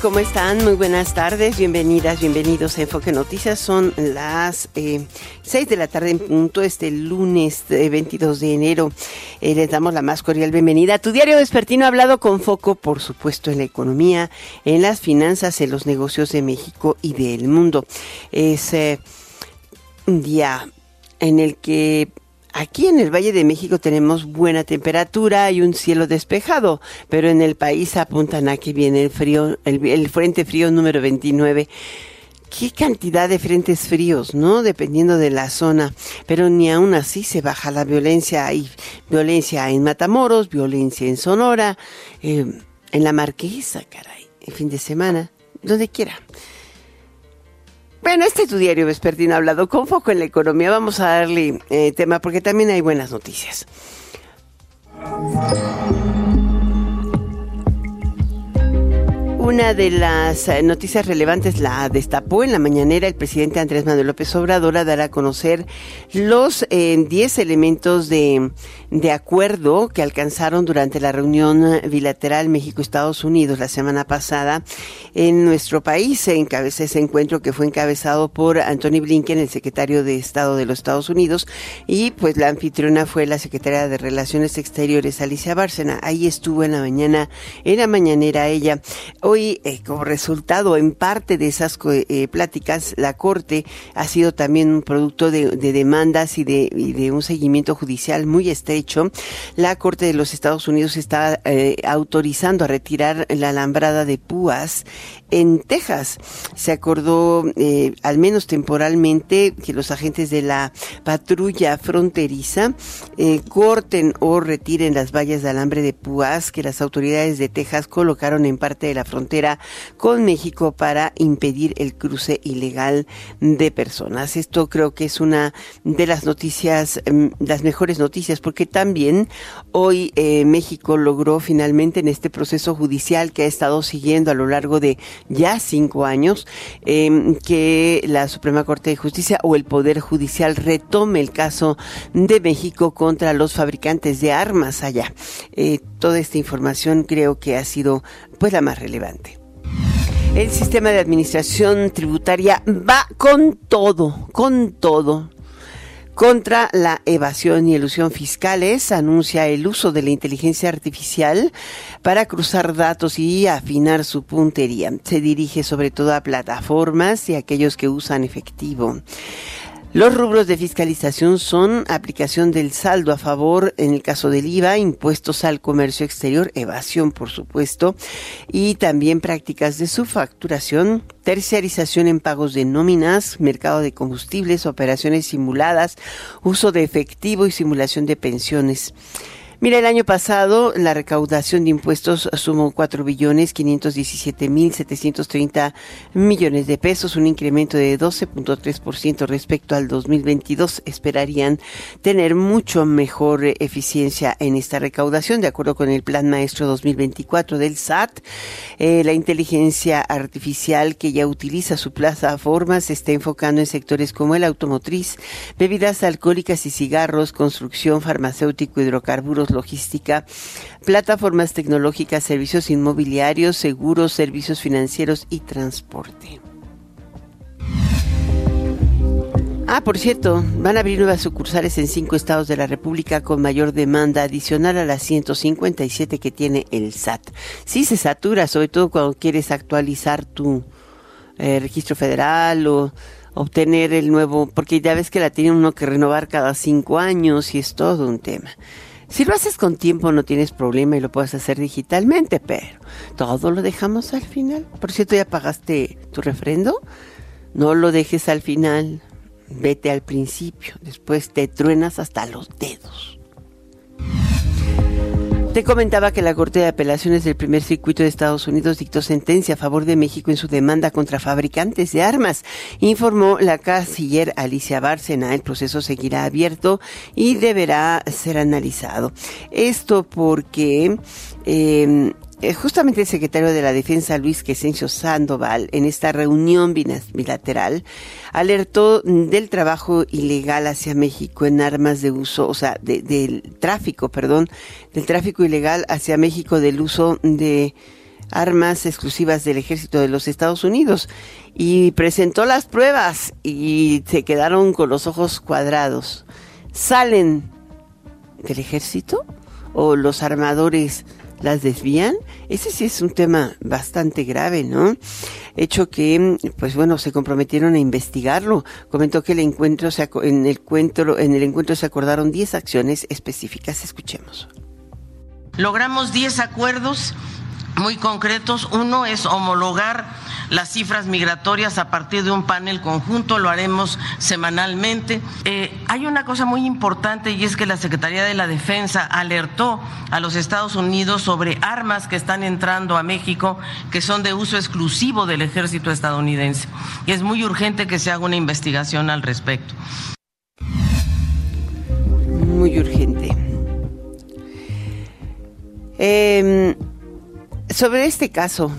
¿Cómo están? Muy buenas tardes, bienvenidas, bienvenidos a Enfoque Noticias. Son las eh, 6 de la tarde en punto, este lunes 22 eh, de enero. Eh, les damos la más cordial bienvenida. Tu diario vespertino ha hablado con foco, por supuesto, en la economía, en las finanzas, en los negocios de México y del mundo. Es eh, un día en el que Aquí en el Valle de México tenemos buena temperatura y un cielo despejado, pero en el país apuntan a que viene el frío, el, frente frío número 29 qué cantidad de frentes fríos, ¿no? Dependiendo de la zona. Pero ni aún así se baja la violencia. Hay violencia en Matamoros, violencia en Sonora, eh, en la Marquesa, caray, el fin de semana, donde quiera. Bueno, este es tu diario vespertino hablado con foco en la economía. Vamos a darle eh, tema porque también hay buenas noticias. Una de las eh, noticias relevantes la destapó en la mañanera el presidente Andrés Manuel López Obrador a dar a conocer los 10 eh, elementos de, acuerdo que alcanzaron durante la reunión bilateral México-Estados Unidos la semana pasada en nuestro país. Se encabezó ese encuentro que fue encabezado por Anthony Blinken, el secretario de Estado de los Estados Unidos, y pues la anfitriona fue la secretaria de Relaciones Exteriores, Alicia Bárcena. Ahí estuvo en la mañana, en la mañanera ella. Hoy eh, como resultado en parte de esas eh, pláticas, la Corte ha sido también un producto de, demandas y de, de, un seguimiento judicial muy estrecho. La Corte de los Estados Unidos está eh, autorizando a retirar la alambrada de púas en Texas. Se acordó, eh, al menos temporalmente, que los agentes de la patrulla fronteriza eh, corten o retiren las vallas de alambre de púas que las autoridades de Texas colocaron en parte de la frontera con México para impedir el cruce ilegal de personas. Esto creo que es una de las noticias, mm, las mejores noticias, porque también hoy eh, México logró finalmente en este proceso judicial que ha estado siguiendo a lo largo de ya cinco años em, que la Suprema Corte de Justicia o el Poder Judicial retome el caso de México contra los fabricantes de armas allá. Eh, toda esta información creo que ha sido pues la más relevante. El sistema de administración tributaria va con todo, con todo contra la evasión y elusión fiscales anuncia el uso de la inteligencia artificial para cruzar datos y afinar su puntería. Se dirige sobre todo a plataformas y a aquellos que usan efectivo. Los rubros de fiscalización son aplicación del saldo a favor en el caso del IVA, impuestos al comercio exterior, evasión por supuesto, y también prácticas de su facturación, terciarización en pagos de nóminas, mercado de combustibles, operaciones simuladas, uso de efectivo y simulación de pensiones. Mira, el año pasado la recaudación de impuestos sumó 4 billones 517 mil 730 millones de pesos, un incremento de 12.3% respecto al 2022. Esperarían tener mucho mejor eficiencia en esta recaudación, de acuerdo con el Plan Maestro 2024 del SAT. Eh, la inteligencia artificial que ya utiliza su plataforma se está enfocando en sectores como el automotriz, bebidas alcohólicas y cigarros, construcción, farmacéutico, hidrocarburos, logística, plataformas tecnológicas, servicios inmobiliarios, seguros, servicios financieros y transporte. Ah, por cierto, van a abrir nuevas sucursales en cinco estados de la República con mayor demanda adicional a las 157 que tiene el SAT. Sí se satura, sobre todo cuando quieres actualizar tu eh, registro federal o obtener el nuevo, porque ya ves que la tiene uno que renovar cada cinco años y es todo un tema. Si lo haces con tiempo no tienes problema y lo puedes hacer digitalmente, pero todo lo dejamos al final. Por cierto, ¿ya pagaste tu refrendo? No lo dejes al final, vete al principio, después te truenas hasta los dedos. Te comentaba que la Corte de Apelaciones del Primer Circuito de Estados Unidos dictó sentencia a favor de México en su demanda contra fabricantes de armas. Informó la canciller Alicia Bárcena. El proceso seguirá abierto y deberá ser analizado. Esto porque eh, justamente el secretario de la Defensa, Luis Quesencio Sandoval, en esta reunión bilateral, alertó del trabajo ilegal hacia México en armas de uso, o sea, del tráfico, perdón, del tráfico ilegal hacia México del uso de armas exclusivas del ejército de los Estados Unidos y presentó las pruebas y se quedaron con los ojos cuadrados. ¿Salen del ejército o los armadores las desvían, ese sí es un tema bastante grave, ¿no? Hecho que, pues bueno, se comprometieron a investigarlo. Comentó que el encuentro se, en el encuentro, en el encuentro se acordaron 10 acciones específicas. Escuchemos. Logramos 10 acuerdos muy concretos. Uno es homologar las cifras migratorias a partir de un panel conjunto, lo haremos semanalmente. Eh, hay una cosa muy importante y es que la Secretaría de la Defensa alertó a los Estados Unidos sobre armas que están entrando a México que son de uso exclusivo del ejército estadounidense. Y es muy urgente que se haga una investigación al respecto. Muy urgente. Eh, sobre este caso,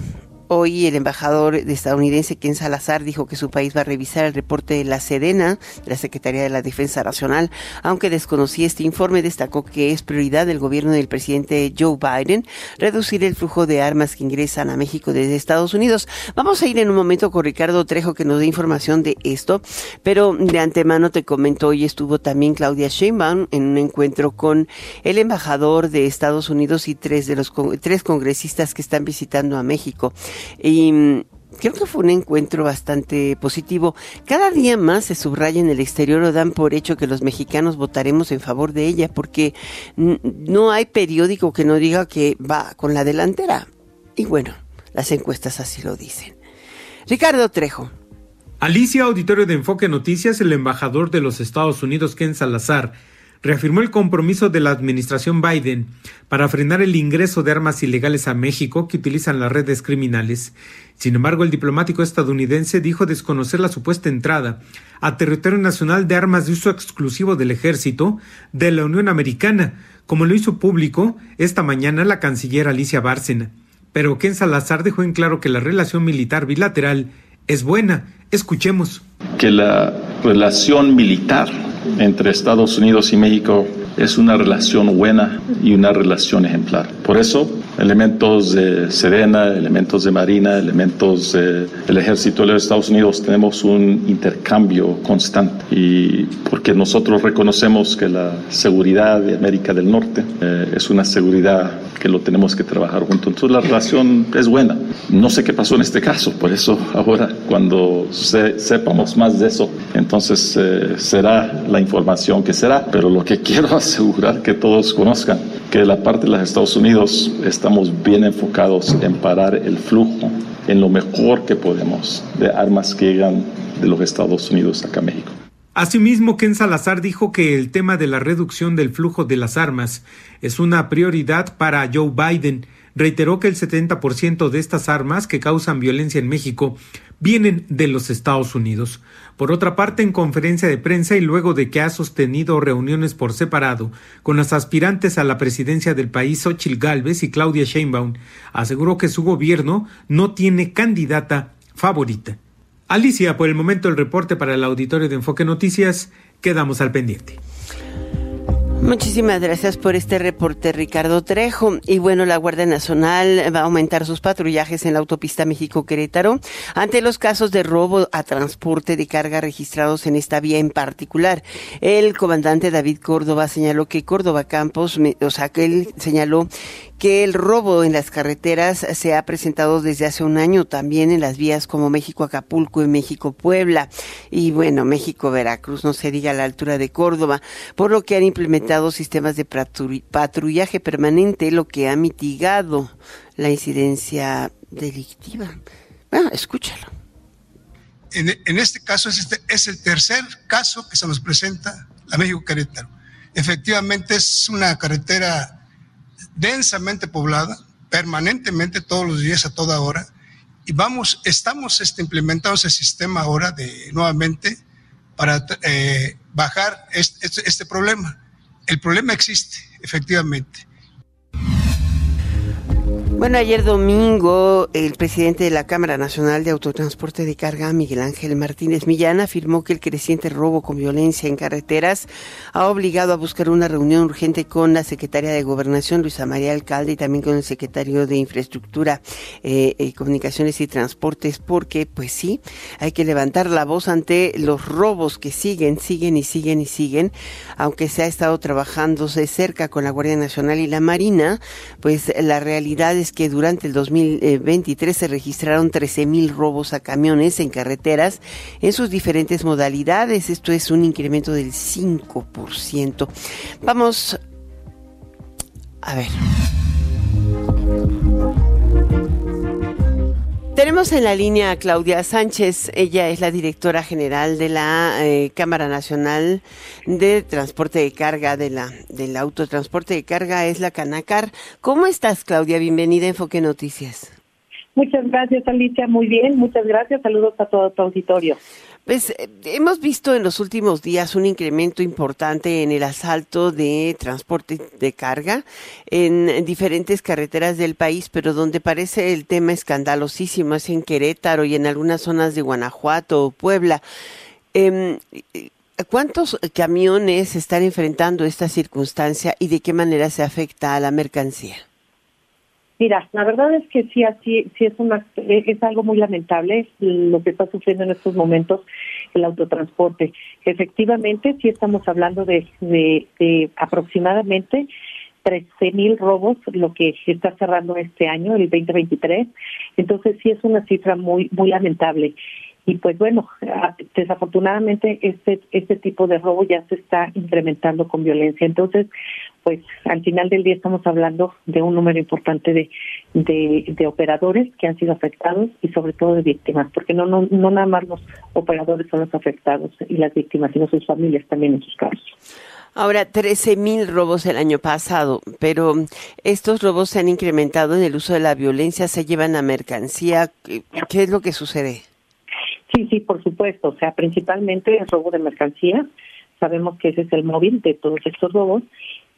Hoy el embajador estadounidense Ken Salazar dijo que su país va a revisar el reporte de la Sedena, de la Secretaría de la Defensa Nacional, aunque desconocía este informe, destacó que es prioridad del gobierno del presidente Joe Biden reducir el flujo de armas que ingresan a México desde Estados Unidos. Vamos a ir en un momento con Ricardo Trejo que nos dé información de esto, pero de antemano te comento, hoy estuvo también Claudia Sheinbaum en un encuentro con el embajador de Estados Unidos y tres de los tres congresistas que están visitando a México. Y mm, creo que fue un encuentro bastante positivo. Cada día más se subraya en el exterior o dan por hecho que los mexicanos votaremos en favor de ella, porque no hay periódico que no diga que va con la delantera. Y bueno, las encuestas así lo dicen. Ricardo Trejo. Alicia, auditorio de Enfoque Noticias, el embajador de los Estados Unidos, Ken Salazar, reafirmó el compromiso de la administración Biden para frenar el ingreso de armas ilegales a México que utilizan las redes criminales. Sin embargo, el diplomático estadounidense dijo desconocer la supuesta entrada a territorio nacional de armas de uso exclusivo del ejército de la Unión Americana, como lo hizo público esta mañana la canciller Alicia Bárcena. Pero Ken Salazar dejó en claro que la relación militar bilateral es buena. Escuchemos. Que la relación militar entre Estados Unidos y México es una relación buena y una relación ejemplar. Por eso, elementos de Sedena, elementos de Marina, elementos del Ejército de los Estados Unidos, tenemos un intercambio constante. Y porque nosotros reconocemos que la seguridad de América del Norte eh, es una seguridad que lo tenemos que trabajar juntos. Entonces la relación es buena. No sé qué pasó en este caso, por eso ahora cuando sepamos más de eso, entonces eh, será la información que será. Pero lo que quiero asegurar que todos conozcan, que de la parte de los Estados Unidos estamos bien enfocados en parar el flujo en lo mejor que podemos de armas que llegan de los Estados Unidos acá a México. Asimismo, Ken Salazar dijo que el tema de la reducción del flujo de las armas es una prioridad para Joe Biden. Reiteró que el 70% de estas armas que causan violencia en México vienen de los Estados Unidos. Por otra parte, en conferencia de prensa y luego de que ha sostenido reuniones por separado con las aspirantes a la presidencia del país, Xochitl Gálvez y Claudia Sheinbaum, aseguró que su gobierno no tiene candidata favorita. Alicia, por el momento el reporte para el auditorio de Enfoque Noticias. Quedamos al pendiente. Muchísimas gracias por este reporte, Ricardo Trejo. Y bueno, la Guardia Nacional va a aumentar sus patrullajes en la autopista México-Querétaro ante los casos de robo a transporte de carga registrados en esta vía en particular. El comandante David Córdoba señaló que Córdoba Campos, o sea, que él señaló que el robo en las carreteras se ha presentado desde hace un año también en las vías como México-Acapulco y México-Puebla. Y bueno, México-Veracruz, no se diga a la altura de Córdoba, por lo que han implementado sistemas de patrullaje permanente, lo que ha mitigado la incidencia delictiva. Bueno, escúchalo. En, este caso es, este, es el tercer caso que se nos presenta a México-Querétaro. Efectivamente es una carretera densamente poblada, permanentemente todos los días, a toda hora. Y vamos, estamos este, implementando ese sistema ahora de nuevamente para eh, bajar este, este problema. El problema existe, efectivamente. Bueno, ayer domingo el presidente de la Cámara Nacional de Autotransporte de Carga, Miguel Ángel Martínez Millán, afirmó que el creciente robo con violencia en carreteras ha obligado a buscar una reunión urgente con la secretaria de Gobernación, Luisa María Alcalde, y también con el secretario de Infraestructura, eh, eh, Comunicaciones y Transportes, porque, pues sí, hay que levantar la voz ante los robos que siguen, siguen y siguen y siguen, aunque se ha estado trabajándose cerca con la Guardia Nacional y la Marina, pues la realidad es que durante el 2023 se registraron 13 mil robos a camiones en carreteras en sus diferentes modalidades. Esto es un incremento del 5%. Vamos a ver. Tenemos en la línea a Claudia Sánchez, ella es la directora general de la eh, Cámara Nacional de Transporte de Carga, de la, del autotransporte de carga, es la Canacar. ¿Cómo estás, Claudia? Bienvenida a Enfoque Noticias. Muchas gracias, Alicia. Muy bien, muchas gracias. Saludos a todo tu auditorio. Pues eh, hemos visto en los últimos días un incremento importante en el asalto de transporte de carga en diferentes carreteras del país, pero donde parece el tema escandalosísimo es en Querétaro y en algunas zonas de Guanajuato o Puebla. Em, ¿Cuántos camiones están enfrentando esta circunstancia y de qué manera se afecta a la mercancía? Mira, la verdad es que sí, así, sí es una, es algo muy lamentable lo que está sufriendo en estos momentos el autotransporte. Efectivamente, sí estamos hablando de, de, aproximadamente 13 mil robos, lo que está cerrando este año, el 2023. Entonces sí es una cifra muy, muy lamentable. Y pues bueno, desafortunadamente este, este tipo de robo ya se está incrementando con violencia. Entonces, pues al final del día estamos hablando de un número importante de, de, operadores que han sido afectados y sobre todo de víctimas, porque no, no, no nada más los operadores son los afectados y las víctimas, sino sus familias también en sus casos. Ahora, 13 mil robos el año pasado, pero estos robos se han incrementado en el uso de la violencia, se llevan a mercancía. ¿Qué es lo que sucede? Sí, sí, por supuesto. O sea, principalmente el robo de mercancía. Sabemos que ese es el móvil de todos estos robos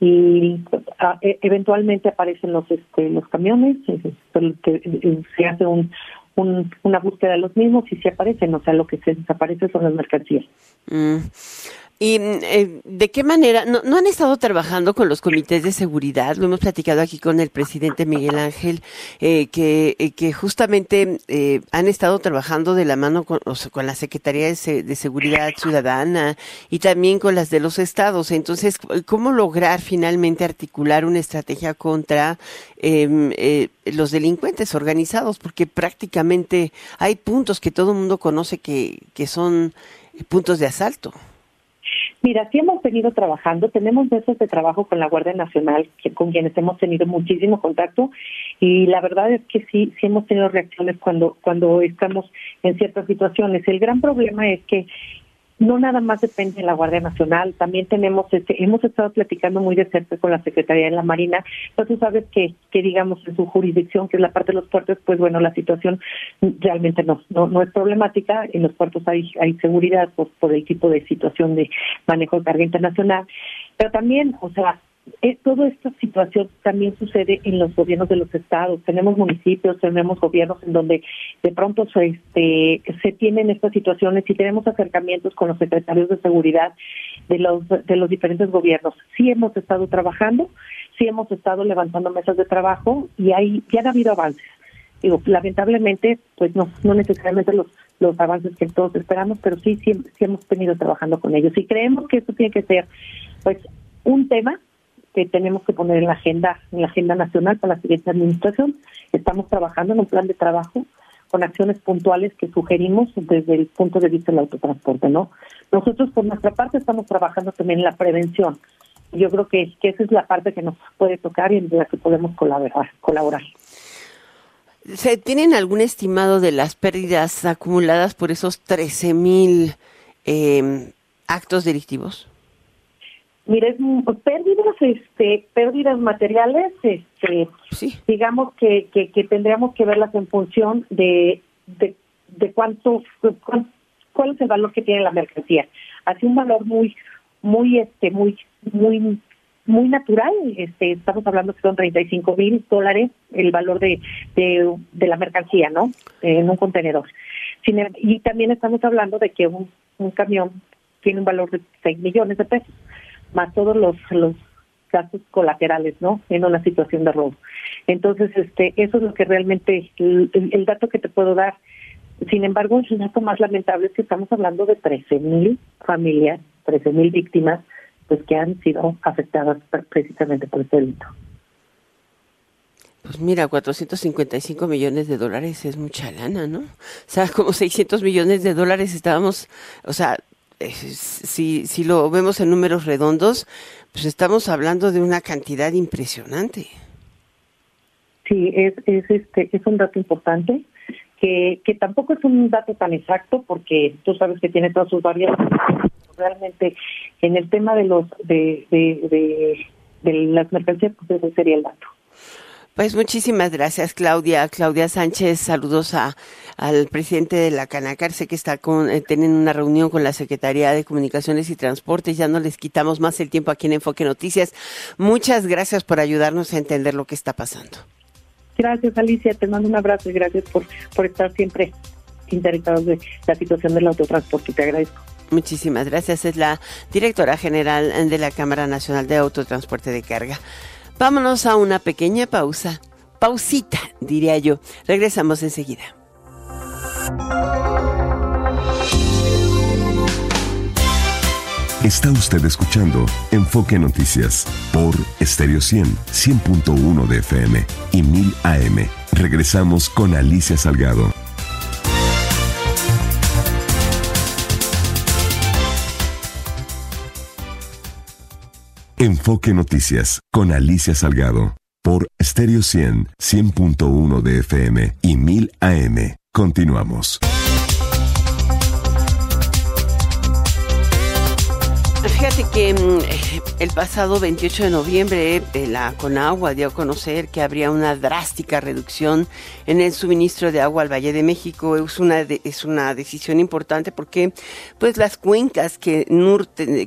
y ah, e, eventualmente aparecen los este, los camiones, se hace un, una búsqueda de los mismos y se aparecen, o sea, lo que se desaparece son las mercancías. Mm. ¿Y eh, de qué manera? No, han estado trabajando con los comités de seguridad? Lo hemos platicado aquí con el presidente Miguel Ángel, eh, que, eh, que justamente han estado trabajando de la mano con, la Secretaría de, Seguridad Ciudadana y también con las de los estados. Entonces, ¿cómo lograr finalmente articular una estrategia contra em, los delincuentes organizados? Porque prácticamente hay puntos que todo el mundo conoce que, que son puntos de asalto. Mira, sí hemos venido trabajando, tenemos meses de trabajo con la Guardia Nacional, con quienes hemos tenido muchísimo contacto, y la verdad es que sí, sí hemos tenido reacciones cuando, cuando estamos en ciertas situaciones. El gran problema es que no nada más depende de la Guardia Nacional, también tenemos, este, hemos estado platicando muy de cerca con la Secretaría de la Marina, pero tú sabes que, que digamos en su jurisdicción, que es la parte de los puertos, pues bueno, la situación realmente no, no, no es problemática, en los puertos hay, hay seguridad por, por el tipo de situación de manejo de carga internacional, pero también, o sea, eh, toda esta situación también sucede en los gobiernos de los estados. Tenemos municipios, tenemos gobiernos en donde de pronto se, este, se tienen estas situaciones y tenemos acercamientos con los secretarios de seguridad de los, de los diferentes gobiernos. Sí hemos estado trabajando, sí hemos estado levantando mesas de trabajo y hay, ya han habido avances. Digo, lamentablemente, pues no, no necesariamente los, los avances que todos esperamos, pero sí, sí, sí hemos venido trabajando con ellos. Y creemos que esto tiene que ser, pues, un tema que tenemos que poner en la agenda, en la agenda nacional para la siguiente administración. Estamos trabajando en un plan de trabajo con acciones puntuales que sugerimos desde el punto de vista del autotransporte, ¿no? Nosotros por nuestra parte estamos trabajando también en la prevención. Yo creo que, que esa es la parte que nos puede tocar y en la que podemos colaborar. colaborar. ¿Se tienen algún estimado de las pérdidas acumuladas por esos 13 mil eh, actos delictivos? Mire, pérdidas, este, pérdidas materiales, este, digamos que, que, tendríamos que verlas en función de, de, de cuánto, cuál es el valor que tiene la mercancía. Así un valor muy, muy, este, muy, muy, muy natural. Este, estamos hablando que son 35 mil dólares el valor de, de, de, la mercancía, ¿no? En un contenedor. Em, y también estamos hablando de que un, un camión tiene un valor de 6 millones de pesos más todos los, los gastos colaterales, ¿no? En una situación de robo. Entonces, este, eso es lo que realmente, el, dato que te puedo dar. Sin embargo, el dato más lamentable es que estamos hablando de 13 mil familias, 13 mil víctimas, pues que han sido afectadas precisamente por este delito. Pues mira, 455 millones de dólares es mucha lana, ¿no? O sea, como 600 millones de dólares estábamos, o sea, si, si lo vemos en números redondos, pues estamos hablando de una cantidad impresionante. Sí, es, es, este, es un dato importante, que, que tampoco es un dato tan exacto, porque tú sabes que tiene todas sus variables. Realmente, en el tema de los de, de, de, las mercancías, pues ese sería el dato. Pues muchísimas gracias, Claudia. Claudia Sánchez, saludos a, al presidente de la Canacar. Sé que está con, eh, teniendo una reunión con la Secretaría de Comunicaciones y Transportes. Ya no les quitamos más el tiempo aquí en Enfoque Noticias. Muchas gracias por ayudarnos a entender lo que está pasando. Gracias, Alicia. Te mando un abrazo y gracias por, por estar siempre interesados de la situación del autotransporte. Te agradezco. Muchísimas gracias. Es la directora general de la Cámara Nacional de Autotransporte de Carga. Vámonos a una pequeña pausa. Pausita, diría yo. Regresamos enseguida. Está usted escuchando Enfoque Noticias por Stereo 100, 100.1 de FM y 1000 AM. Regresamos con Alicia Salgado. Enfoque Noticias con Alicia Salgado por Stereo 100, 100.1 de FM y 1000 AM. Continuamos. Fíjate que mm, el pasado 28 de noviembre eh, la Conagua dio a conocer que habría una drástica reducción en el suministro de agua al Valle de México. Es una, es una decisión importante porque pues las cuencas que,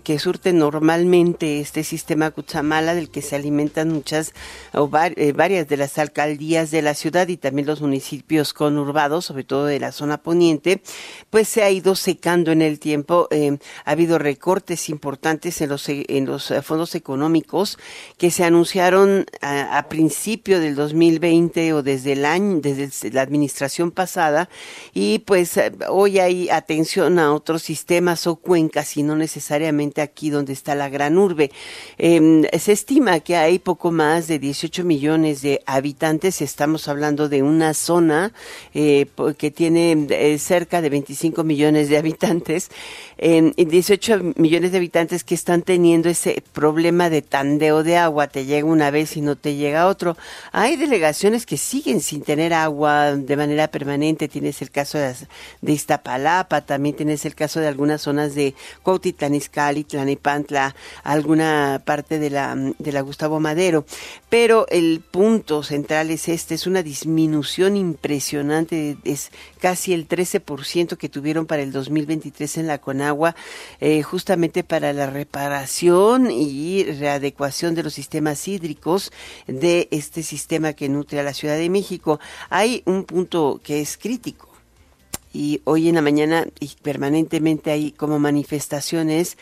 que surten normalmente este sistema Cuchamala del que se alimentan muchas o eh, varias de las alcaldías de la ciudad y también los municipios conurbados, sobre todo de la zona poniente, pues se ha ido secando en el tiempo. Eh, ha habido recortes importantes en los, eh, fondos económicos que se anunciaron a, principio del 2020 o desde el año, desde la administración pasada. Y pues eh, hoy hay atención a otros sistemas o cuencas y no necesariamente aquí donde está la gran urbe. Em, se estima que hay poco más de 18 millones de habitantes, estamos hablando de una zona eh, que tiene cerca de 25 millones de habitantes, 18 em, millones de habitantes que están teniendo ese problema de tandeo de agua, te llega una vez y no te llega otro. Hay delegaciones que siguen sin tener agua de manera permanente, tienes el caso de, Iztapalapa, también tienes el caso de algunas zonas de Cuautitlán Izcalli, Tlanepantla, alguna parte de la, de la Gustavo Madero, pero el punto central es este, es una disminución impresionante, es casi el 13% que tuvieron para el 2023 en la Conagua, eh, justamente para la reparación y readecuación de los sistemas hídricos de este sistema que nutre a la Ciudad de México. Hay un punto que es crítico y hoy en la mañana y permanentemente hay como manifestaciones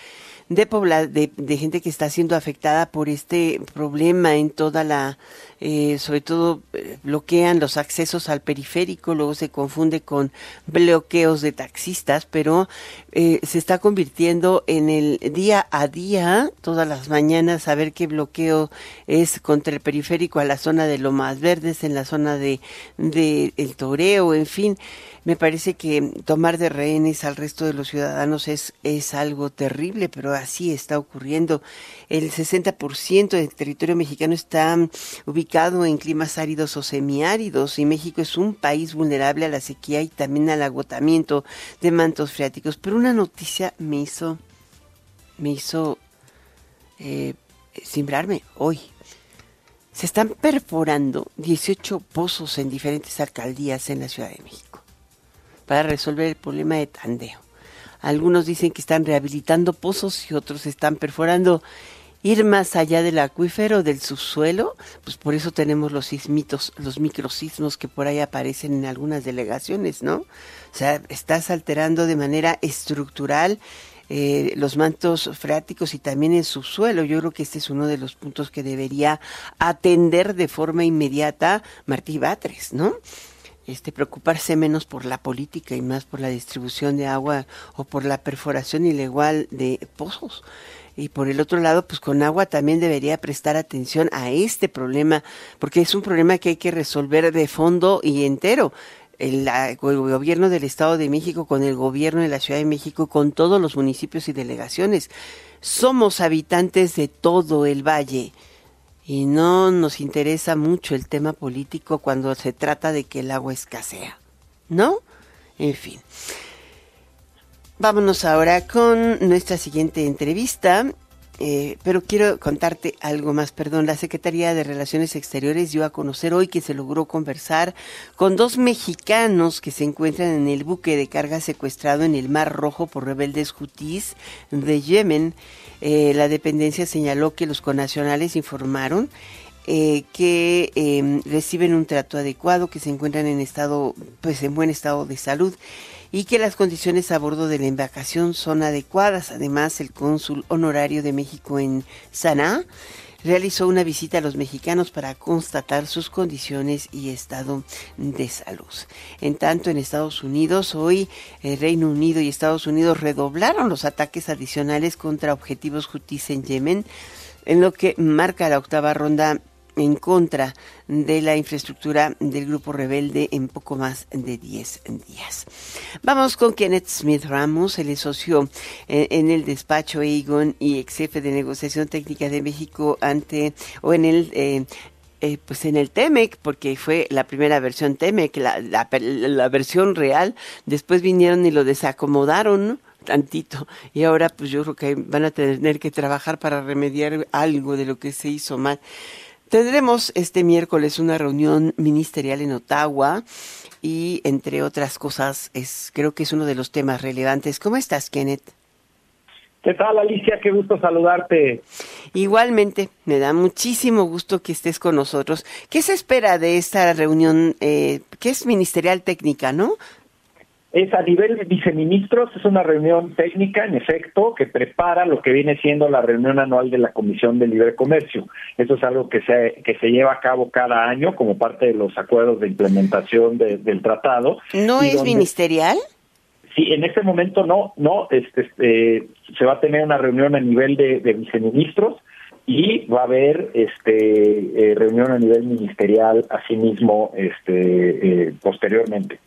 de, de, de gente que está siendo afectada por este problema en toda la eh, sobre todo eh, bloquean los accesos al periférico, luego se confunde con bloqueos de taxistas, pero eh, se está convirtiendo en el día a día, todas las mañanas, saber qué bloqueo es contra el periférico a la zona de Lomas Verdes, en la zona de, de El Toreo, en fin. Me parece que tomar de rehenes al resto de los ciudadanos es, es algo terrible, pero así está ocurriendo. El 60% del territorio mexicano está ubicado en climas áridos o semiáridos y México es un país vulnerable a la sequía y también al agotamiento de mantos freáticos. Pero una noticia me hizo, me hizo eh, hoy. Se están perforando 18 pozos en diferentes alcaldías en la Ciudad de México para resolver el problema de tandeo. Algunos dicen que están rehabilitando pozos y otros están perforando ir más allá del acuífero, del subsuelo, pues por eso tenemos los sismitos, los microsismos que por ahí aparecen en algunas delegaciones, ¿no? O sea, estás alterando de manera estructural eh, los mantos freáticos y también el subsuelo. Yo creo que este es uno de los puntos que debería atender de forma inmediata Martí Batres, ¿no? Este, preocuparse menos por la política y más por la distribución de agua o por la perforación ilegal de pozos. Y por el otro lado, pues con agua también debería prestar atención a este problema, porque es un problema que hay que resolver de fondo y entero. El, el, gobierno del Estado de México con el gobierno de la Ciudad de México, con todos los municipios y delegaciones. Somos habitantes de todo el valle y no nos interesa mucho el tema político cuando se trata de que el agua escasea, ¿no? En fin. Vámonos ahora con nuestra siguiente entrevista. Eh, pero quiero contarte algo más, perdón. La Secretaría de Relaciones Exteriores dio a conocer hoy que se logró conversar con dos mexicanos que se encuentran en el buque de carga secuestrado en el Mar Rojo por rebeldes hutíes de Yemen. Eh, la dependencia señaló que los conacionales informaron eh, que em, reciben un trato adecuado, que se encuentran en estado, pues en buen estado de salud y que las condiciones a bordo de la embarcación son adecuadas. Además, el cónsul honorario de México en Sanaa realizó una visita a los mexicanos para constatar sus condiciones y estado de salud. En tanto, en Estados Unidos, hoy el Reino Unido y Estados Unidos redoblaron los ataques adicionales contra objetivos jutis en Yemen, en lo que marca la octava ronda en contra de la infraestructura del grupo rebelde en poco más de 10 días. Vamos con Kenneth Smith Ramos, el socio eh, en, el despacho Egon y ex jefe de negociación técnica de México ante o en el eh, eh, pues en el TEMEC, porque fue la primera versión TEMEC, la, la, versión real, después vinieron y lo desacomodaron, tantito y ahora pues yo creo que van a tener que trabajar para remediar algo de lo que se hizo mal. Tendremos este miércoles una reunión ministerial en Ottawa y entre otras cosas es creo que es uno de los temas relevantes. ¿Cómo estás, Kenneth? ¿Qué tal, Alicia? Qué gusto saludarte. Igualmente, me da muchísimo gusto que estés con nosotros. ¿Qué se espera de esta reunión, eh, que es ministerial técnica, no? Es a nivel de viceministros, es una reunión técnica, en efecto, que prepara lo que viene siendo la reunión anual de la Comisión de Libre Comercio. Eso es algo que se, que se lleva a cabo cada año como parte de los acuerdos de implementación del tratado. ¿No es ministerial? Sí, en este momento no, no, este, este, se va a tener una reunión a nivel de, viceministros y va a haber este eh, reunión a nivel ministerial asimismo este eh, posteriormente.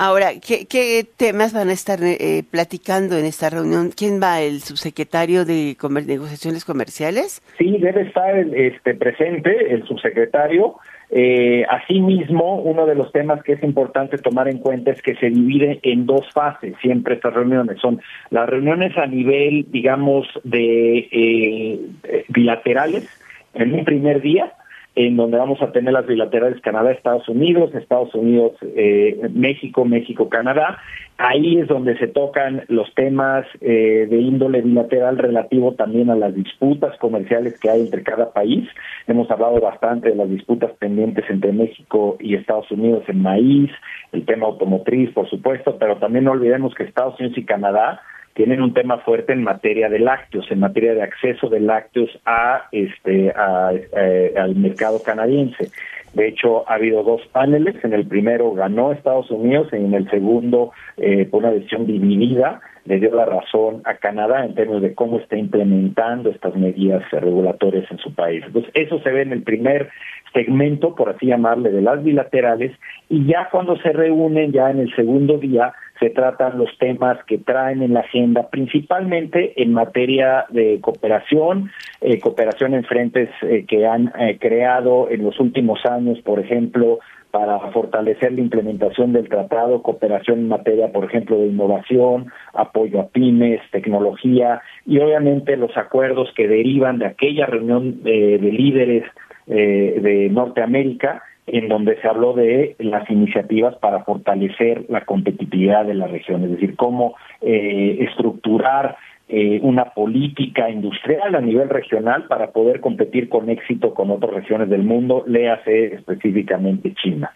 Ahora, ¿qué, temas van a estar eh, platicando en esta reunión? ¿Quién va? ¿El subsecretario de Negociaciones Comerciales? Sí, debe estar este, presente el subsecretario. Eh, asimismo, uno de los temas que es importante tomar en cuenta es que se divide en dos fases siempre estas reuniones. Son las reuniones a nivel, digamos, de eh, bilaterales en un primer día, en donde vamos a tener las bilaterales Canadá-Estados Unidos, Estados Unidos-México, eh, México-Canadá. Ahí es donde se tocan los temas eh, de índole bilateral relativo también a las disputas comerciales que hay entre cada país. Hemos hablado bastante de las disputas pendientes entre México y Estados Unidos en maíz, el tema automotriz, por supuesto, pero también no olvidemos que Estados Unidos y Canadá tienen un tema fuerte en materia de lácteos, en materia de acceso de lácteos a este eh, al mercado canadiense. De hecho, ha habido dos paneles. En el primero ganó Estados Unidos y en el segundo, eh, por una decisión dividida, le dio la razón a Canadá en términos de cómo está implementando estas medidas regulatorias en su país. Entonces, eso se ve en el primer segmento, por así llamarle, de las bilaterales, y ya cuando se reúnen, ya en el segundo día, se tratan los temas que traen en la agenda, principalmente en materia de cooperación, eh, cooperación en frentes eh, que han eh, creado en los últimos años, por ejemplo, para fortalecer la implementación del tratado, cooperación en materia, por ejemplo, de innovación, apoyo a pymes, tecnología y obviamente los acuerdos que derivan de aquella reunión de, líderes eh, de Norteamérica en donde se habló de las iniciativas para fortalecer la competitividad de la región, es decir, cómo eh, estructurar eh, una política industrial a nivel regional para poder competir con éxito con otras regiones del mundo, léase específicamente China.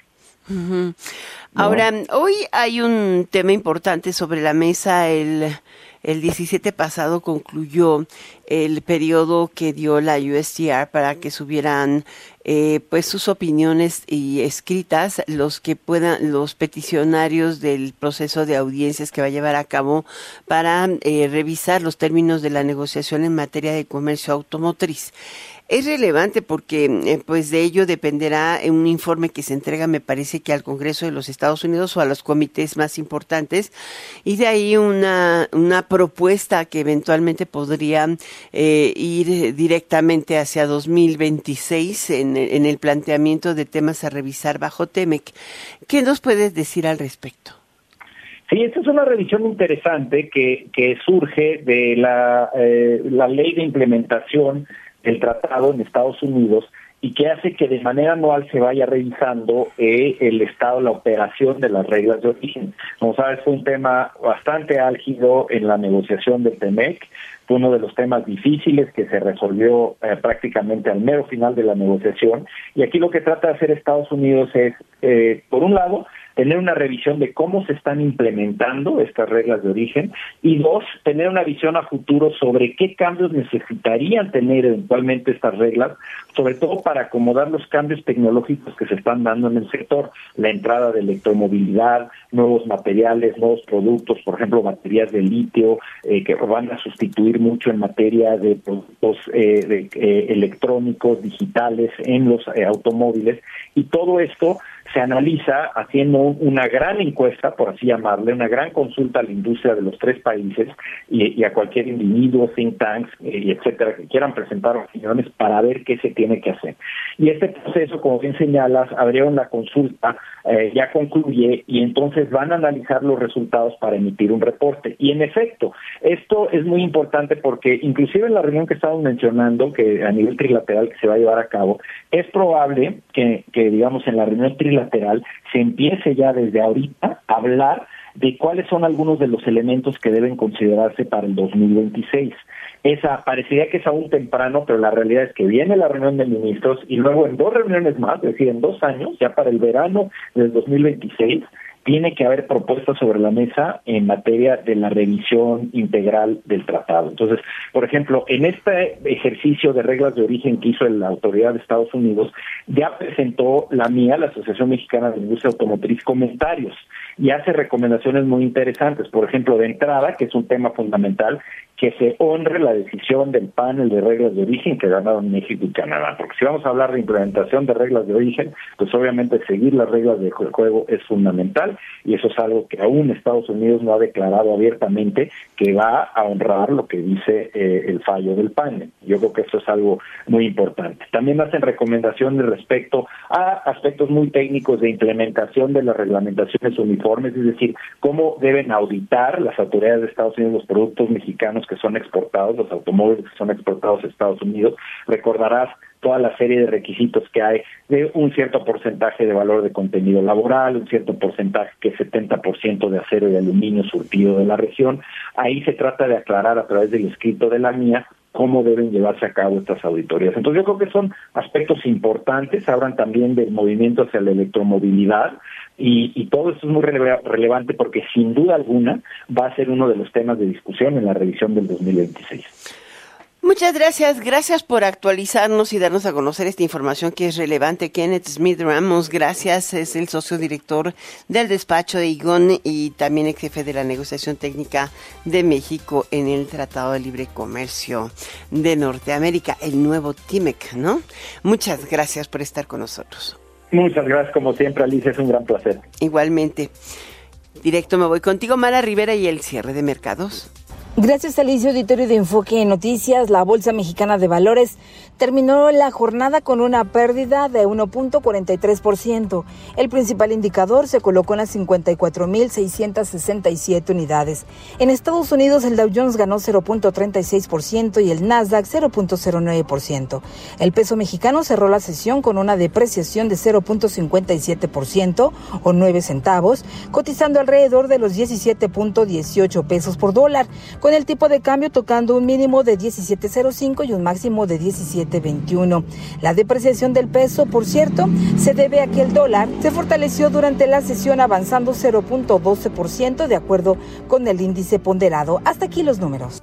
Ahora, hoy hay un tema importante sobre la mesa, el el 17 pasado concluyó el periodo que dio la USTR para que subieran eh, pues sus opiniones y escritas los que puedan los peticionarios del proceso de audiencias que va a llevar a cabo para eh, revisar los términos de la negociación en materia de comercio automotriz. Es relevante porque eh, pues de ello dependerá un informe que se entrega me parece que al Congreso de los Estados Unidos o a los comités más importantes y de ahí una, una propuesta que eventualmente podría eh, ir directamente hacia 2026 en, en el planteamiento de temas a revisar bajo TEMEC. ¿Qué nos puedes decir al respecto? Sí, esta es una revisión interesante que, que surge de la, eh, la ley de implementación el tratado en Estados Unidos y que hace que de manera anual se vaya revisando eh, el estado, la operación de las reglas de origen. Como sabes, fue un tema bastante álgido en la negociación de TEMEC, fue uno de los temas difíciles que se resolvió eh, prácticamente al mero final de la negociación. Y aquí lo que trata de hacer Estados Unidos es, eh, por un lado, tener una revisión de cómo se están implementando estas reglas de origen y dos, tener una visión a futuro sobre qué cambios necesitarían tener eventualmente estas reglas, sobre todo para acomodar los cambios tecnológicos que se están dando en el sector, la entrada de electromovilidad, nuevos materiales, nuevos productos, por ejemplo, baterías de litio eh, que van a sustituir mucho en materia de productos eh, eh, electrónicos, digitales en los automóviles y todo esto se analiza haciendo una gran encuesta, por así llamarle, una gran consulta a la industria de los tres países y, a cualquier individuo, think tanks, eh, y etcétera, que quieran presentar opiniones para ver qué se tiene que hacer. Y este proceso, como bien señalas, abrieron la consulta, eh, ya concluye y entonces van a analizar los resultados para emitir un reporte. Y en efecto, esto es muy importante porque inclusive en la reunión que estamos mencionando, que a nivel trilateral que se va a llevar a cabo, es probable que, que digamos, en la reunión trilateral lateral se empiece ya desde ahorita a hablar de cuáles son algunos de los elementos que deben considerarse para el 2026. Esa parecería que es aún temprano, pero la realidad es que viene la reunión de ministros y luego en dos reuniones más, es decir, en dos años, ya para el verano del 2026, tiene que haber propuestas sobre la mesa en materia de la revisión integral del tratado. Entonces, por ejemplo, en este ejercicio de reglas de origen que hizo la autoridad de Estados Unidos, ya presentó la mía, la Asociación Mexicana de Industria Automotriz, comentarios y hace recomendaciones muy interesantes. Por ejemplo, de entrada, que es un tema fundamental, que se honre la decisión del panel de reglas de origen que ganaron México y Canadá. Porque si vamos a hablar de implementación de reglas de origen, pues obviamente seguir las reglas del juego es fundamental y eso es algo que aún Estados Unidos no ha declarado abiertamente que va a honrar lo que dice eh, el fallo del panel. Yo creo que eso es algo muy importante. También hacen recomendaciones respecto a aspectos muy técnicos de implementación de las reglamentaciones uniformes, es decir, cómo deben auditar las autoridades de Estados Unidos los productos mexicanos que son exportados, los automóviles que son exportados a Estados Unidos. Recordarás toda la serie de requisitos que hay de un cierto porcentaje de valor de contenido laboral, un cierto porcentaje que es 70% de acero y aluminio surtido de la región. Ahí se trata de aclarar a través del escrito de la mía cómo deben llevarse a cabo estas auditorías. Entonces yo creo que son aspectos importantes, hablan también del movimiento hacia la electromovilidad y, y todo esto es muy relevante porque sin duda alguna va a ser uno de los temas de discusión en la revisión del 2026. Muchas gracias, gracias por actualizarnos y darnos a conocer esta información que es relevante. Kenneth Smith Ramos, gracias, es el socio director del despacho de IGON y también ex jefe de la negociación técnica de México en el Tratado de Libre Comercio de Norteamérica, el nuevo TIMEC, ¿no? Muchas gracias por estar con nosotros. Muchas gracias, como siempre, Alicia, es un gran placer. Igualmente. Directo me voy contigo, Mara Rivera, y el cierre de mercados. Gracias, Alicia Auditorio de Enfoque en Noticias. La Bolsa Mexicana de Valores terminó la jornada con una pérdida de 1.43%. El principal indicador se colocó en las 54.667 unidades. En Estados Unidos, el Dow Jones ganó 0.36% y el Nasdaq 0.09%. El peso mexicano cerró la sesión con una depreciación de 0.57% o 9 centavos, cotizando alrededor de los 17.18 pesos por dólar con el tipo de cambio tocando un mínimo de 17.05 y un máximo de 17.21. La depreciación del peso, por cierto, se debe a que el dólar se fortaleció durante la sesión avanzando 0.12% de acuerdo con el índice ponderado. Hasta aquí los números.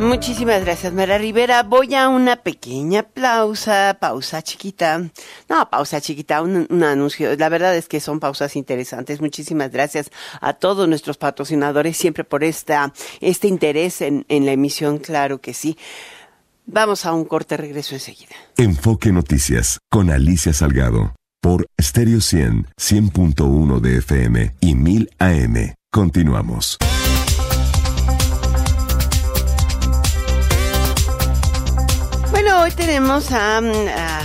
Muchísimas gracias, Mara Rivera. Voy a una pequeña pausa, pausa chiquita. No, pausa chiquita, un, un, anuncio. La verdad es que son pausas interesantes. Muchísimas gracias a todos nuestros patrocinadores siempre por esta, este interés en la emisión, claro que sí. Vamos a un corte, regreso enseguida. Enfoque Noticias con Alicia Salgado por Stereo 100, 100.1 de FM y 1000 AM. Continuamos. Bueno, hoy tenemos a, a,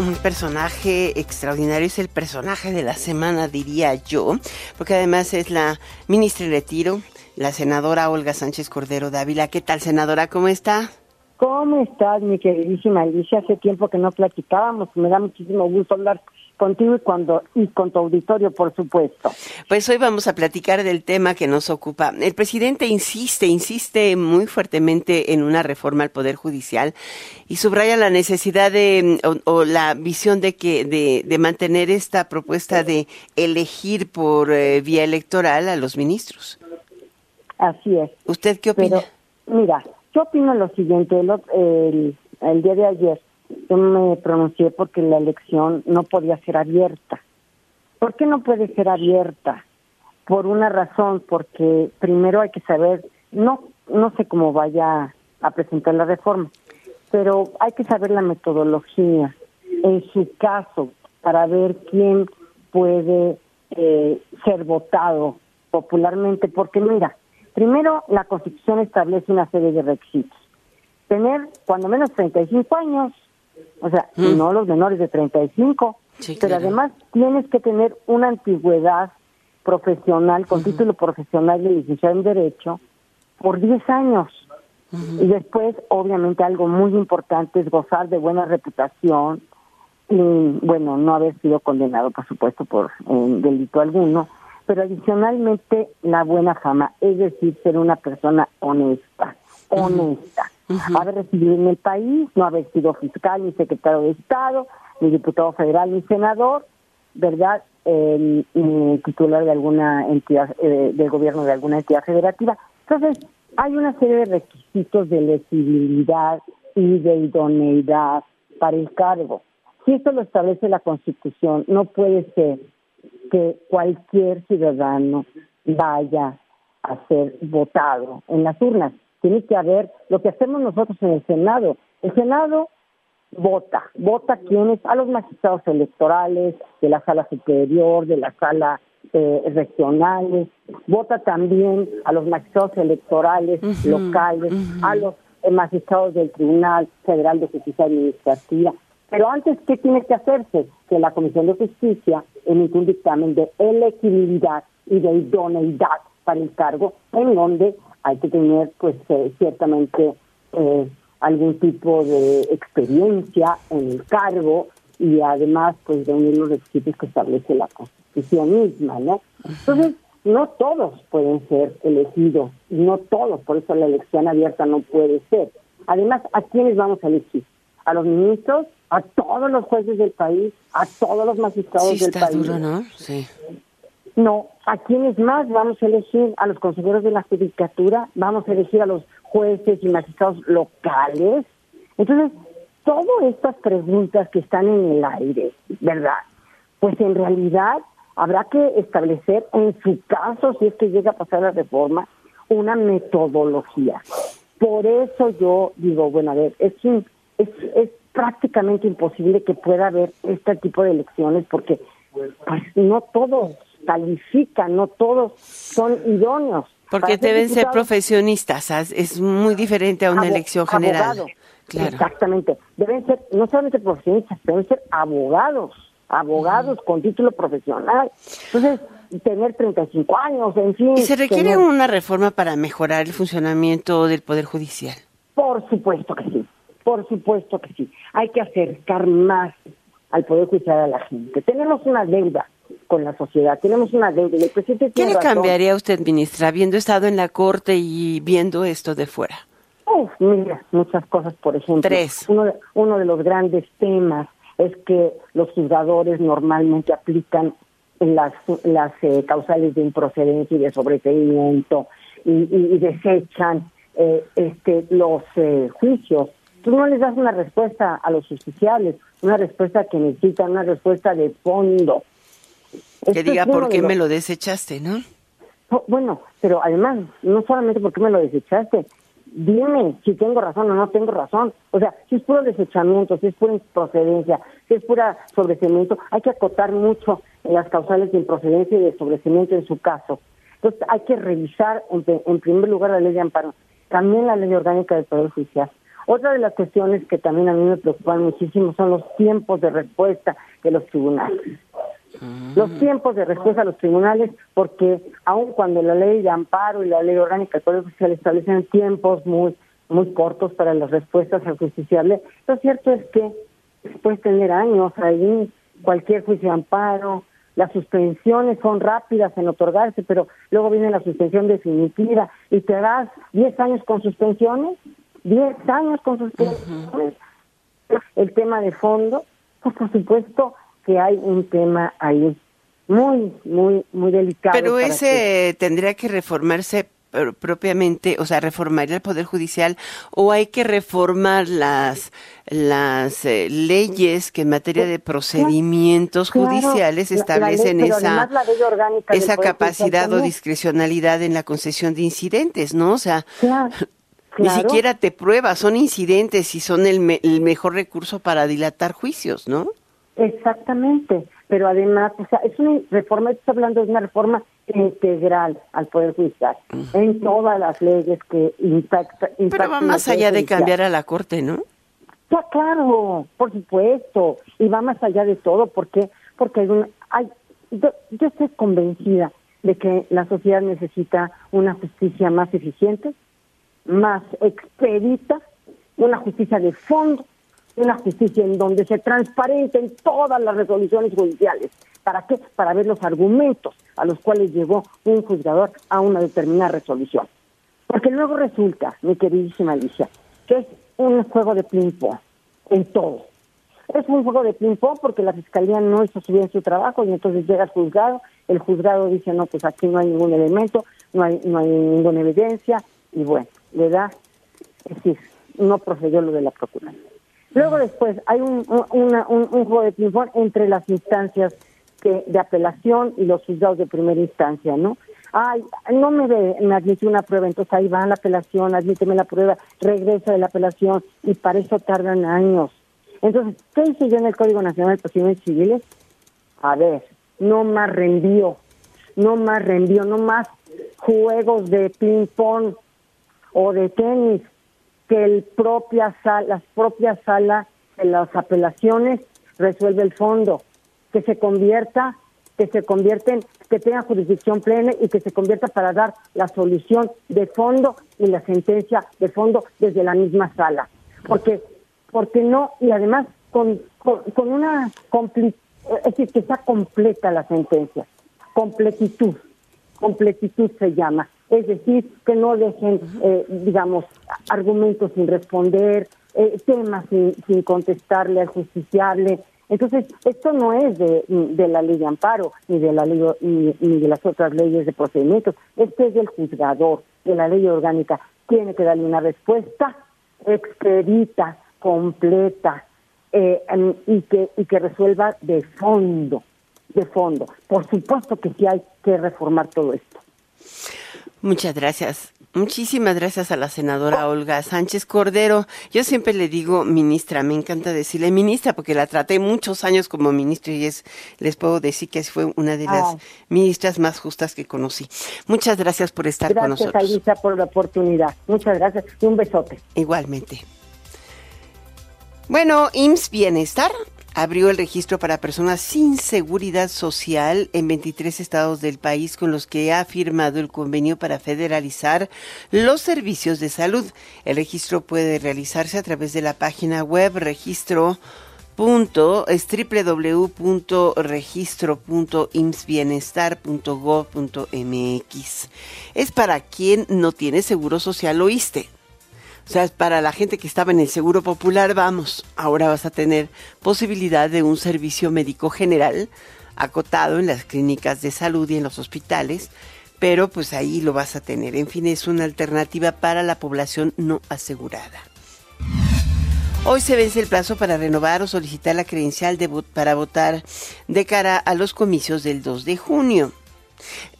un personaje extraordinario, es el personaje de la semana, diría yo, porque además es la ministra de retiro, la senadora Olga Sánchez Cordero Dávila. ¿Qué tal, senadora? ¿Cómo está? ¿Cómo estás, mi queridísima Alicia? Hace tiempo que no platicábamos, me da muchísimo gusto hablar contigo y, cuando, y con tu auditorio, por supuesto. Pues hoy vamos a platicar del tema que nos ocupa. El presidente insiste, insiste muy fuertemente en una reforma al Poder Judicial y subraya la necesidad de, o, o la visión de que, de, de, mantener esta propuesta de elegir por eh, vía electoral a los ministros. Así es. ¿Usted qué opina? Pero, mira, yo opino lo siguiente, el, el, el día de ayer yo me pronuncié porque la elección no podía ser abierta. ¿Por qué no puede ser abierta? Por una razón, porque primero hay que saber, no, no sé cómo vaya a presentar la reforma, pero hay que saber la metodología en su caso para ver quién puede eh, ser votado popularmente, porque mira, primero la Constitución establece una serie de requisitos. Tener cuando menos 35 años, o sea, mm. no los menores de 35, sí, pero claro. además tienes que tener una antigüedad profesional, con uh -huh. título profesional de licenciado en Derecho, por 10 años. Uh -huh. Y después, obviamente, algo muy importante es gozar de buena reputación y, bueno, no haber sido condenado, por supuesto, por eh, delito alguno, pero adicionalmente la buena fama, es decir, ser una persona honesta, honesta. Uh -huh haber residido en el país, no haber sido fiscal, ni secretario de Estado, ni diputado federal, ni senador, ¿verdad? Eh, ni titular de alguna entidad, eh, del gobierno de alguna entidad federativa. Entonces, hay una serie de requisitos de elegibilidad y de idoneidad para el cargo. Si esto lo establece la Constitución, no puede ser que cualquier ciudadano vaya a ser votado en las urnas tiene que haber lo que hacemos nosotros en el Senado. El Senado vota, vota quienes, a los magistrados electorales de la sala superior, de la sala eh, regionales, vota también a los magistrados electorales uh -huh, locales, uh -huh. a los magistrados del Tribunal Federal de Justicia Administrativa. Pero antes, ¿qué tiene que hacerse? Que la Comisión de Justicia emite un dictamen de elegibilidad y de idoneidad para el cargo, en donde hay que tener pues eh, ciertamente eh, algún tipo de experiencia en el cargo y además pues reunir los requisitos que establece la Constitución misma, ¿no? Entonces, no todos pueden ser elegidos, no todos, por eso la elección abierta no puede ser. Además, ¿a quiénes vamos a elegir? ¿A los ministros? ¿A todos los jueces del país? ¿A todos los magistrados sí, del está país? Duro, ¿no? Sí. No, ¿a quiénes más vamos a elegir? A los consejeros de la judicatura, vamos a elegir a los jueces y magistrados locales. Entonces, todas estas preguntas que están en el aire, ¿verdad? Pues en realidad habrá que establecer en su caso, si es que llega a pasar la reforma, una metodología. Por eso yo digo, bueno, a ver, es, un, es, es prácticamente imposible que pueda haber este tipo de elecciones porque pues no todos califican, no todos son idóneos. Porque deben ser profesionistas, es muy diferente a una elección general. Claro. Exactamente. Deben ser no solamente profesionistas, deben ser abogados, abogados con título profesional. Entonces, tener 35 años, en fin. ¿Y se requiere una reforma para mejorar el funcionamiento del Poder Judicial? Por supuesto que sí, por supuesto que sí. Hay que acercar más al Poder Judicial a la gente. Tenemos una deuda con la sociedad, tenemos una deuda. El presidente ¿Qué le cambiaría a usted, ministra, habiendo estado en la Corte y viendo esto de fuera? Uf, mira, muchas cosas, por ejemplo. Tres. Uno de, uno de los grandes temas es que los juzgadores normalmente aplican las, las eh, causales de improcedencia y de sobreseimiento y, desechan eh, este, los eh, juicios. Tú no les das una respuesta a los justiciales, una respuesta que necesitan, una respuesta de fondo. Que diga por qué me lo desechaste, ¿no? Bueno, pero además, no solamente por qué me lo desechaste, dime si tengo razón o no tengo razón. O sea, si es puro desechamiento, si es pura improcedencia, si es pura sobrecimiento, hay que acotar mucho las causales de improcedencia y de sobrecimiento en su caso. Entonces, hay que revisar, en, primer lugar, la ley de amparo, también la ley orgánica del Poder Judicial. Otra de las cuestiones que también a mí me preocupan muchísimo son los tiempos de respuesta de los tribunales. Los tiempos de respuesta a los tribunales, porque aun cuando la ley de amparo y la ley orgánica del Poder Judicial establecen tiempos muy muy cortos para las respuestas al justiciable, lo cierto es que puedes tener años ahí, cualquier juicio de amparo, las suspensiones son rápidas en otorgarse, pero luego viene la suspensión definitiva y te das 10 años con suspensiones, 10 años con suspensiones. El tema de fondo, pues por supuesto que hay un tema ahí muy, muy, muy delicado. Pero ese tendría que reformarse propiamente, o sea, reformar el Poder Judicial o hay que reformar las las eh, leyes que en materia de procedimientos judiciales establecen esa esa capacidad o discrecionalidad en la concesión de incidentes, ¿no? O sea, ni siquiera te pruebas, son incidentes y son el, el mejor recurso para dilatar juicios, ¿no? Exactamente, pero además, o sea, es una reforma, estoy hablando de una reforma integral al Poder Judicial, en todas las leyes que impactan. Pero va más allá de cambiar a la Corte, ¿no? Ya, claro, por supuesto, y va más allá de todo, porque porque hay, hay yo, yo estoy convencida de que la sociedad necesita una justicia más eficiente, más expedita, una justicia de fondo, una justicia en donde se transparenten todas las resoluciones judiciales. ¿Para qué? Para ver los argumentos a los cuales llegó un juzgador a una determinada resolución. Porque luego resulta, mi queridísima Alicia, que es un juego de ping-pong en todo. Es un juego de ping-pong porque la fiscalía no hizo bien su trabajo y entonces llega el juzgado, el juzgado dice, no, pues aquí no hay ningún elemento, no hay, no hay ninguna evidencia, y bueno, le da, es decir, no procedió lo de la procuración. Luego después hay un, un, juego de ping-pong entre las instancias que, de apelación y los juzgados de primera instancia, ¿no? Ay, no me, me admitió una prueba, entonces ahí va la apelación, admíteme la prueba, regresa de la apelación y para eso tardan años. Entonces, ¿qué hice yo en el Código Nacional de Procedimientos Civiles? A ver, no más reenvío, no más reenvío, no más juegos de ping-pong o de tenis que el propia sala, las propias salas de las apelaciones resuelve el fondo, que se convierta, que se convierten, que tenga jurisdicción plena y que se convierta para dar la solución de fondo y la sentencia de fondo desde la misma sala. Porque, porque no, y además con, con, con una, es decir, que sea completa la sentencia, completitud, completitud se llama es decir, que no dejen, eh, digamos, argumentos sin responder, eh, temas sin, contestarle al justiciable. Entonces, esto no es de, la ley de amparo, ni de la ley ni, de las otras leyes de procedimientos. Este es del juzgador, de la ley orgánica. Tiene que darle una respuesta expedita, completa, eh, y, que, y que resuelva de fondo, de fondo. Por supuesto que sí hay que reformar todo esto. Muchas gracias. Muchísimas gracias a la senadora Olga Sánchez Cordero. Yo siempre le digo ministra, me encanta decirle ministra porque la traté muchos años como ministra y es, les puedo decir que fue una de las ministras más justas que conocí. Muchas gracias por estar con nosotros. Gracias, Alisa, por la oportunidad. Muchas gracias y un besote. Igualmente. Bueno, IMSS Bienestar abrió el registro para personas sin seguridad social en 23 estados del país con los que ha firmado el convenio para federalizar los servicios de salud. El registro puede realizarse a través de la página web registro punto es www.registro.imsbienestar.gov.mx. Es para quien no tiene seguro social, oíste. O sea, para la gente que estaba en el Seguro Popular, vamos, ahora vas a tener posibilidad de un servicio médico general acotado en las clínicas de salud y en los hospitales, pero pues ahí lo vas a tener. En fin, es una alternativa para la población no asegurada. Hoy se vence el plazo para renovar o solicitar la credencial de para votar de cara a los comicios del 2 de junio.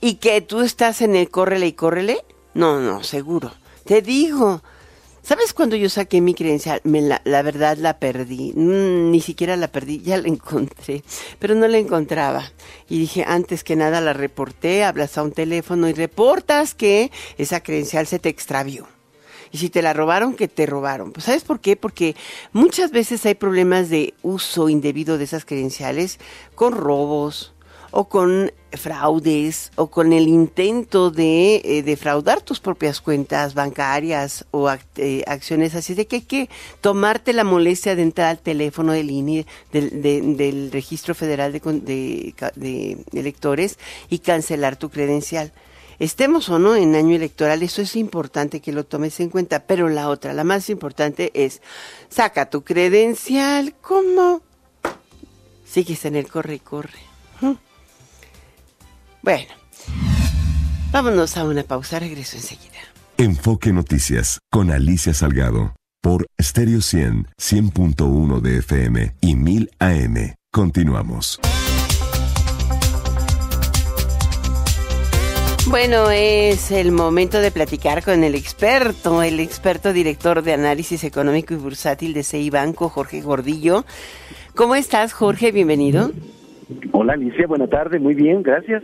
¿Y que tú estás en el córrele y córrele? No, no, seguro. Te digo, ¿Sabes cuando yo saqué mi credencial? Me la, verdad la perdí. Mm, ni siquiera la perdí, ya la encontré, pero no la encontraba. Y dije, antes que nada la reporté, hablas a un teléfono y reportas que esa credencial se te extravió. Y si te la robaron, que te robaron. Pues ¿sabes por qué? Porque muchas veces hay problemas de uso indebido de esas credenciales con robos, o con fraudes o con el intento de eh, defraudar tus propias cuentas bancarias o eh, acciones así de que hay que tomarte la molestia de entrar al teléfono del INE del, registro federal de, de electores y cancelar tu credencial estemos o no en año electoral, eso es importante que lo tomes en cuenta, pero la otra, la más importante es, saca tu credencial, ¿cómo? Sigues en el corre y corre. Bueno, vámonos a una pausa, regreso enseguida. Enfoque Noticias con Alicia Salgado por Stereo 100, 100.1 de FM y 1000 AM. Continuamos. Bueno, es el momento de platicar con el experto, el experto director de análisis económico y bursátil de CI Banco, Jorge Gordillo. ¿Cómo estás, Jorge? Bienvenido. Hola Alicia, buena tarde, muy bien, gracias.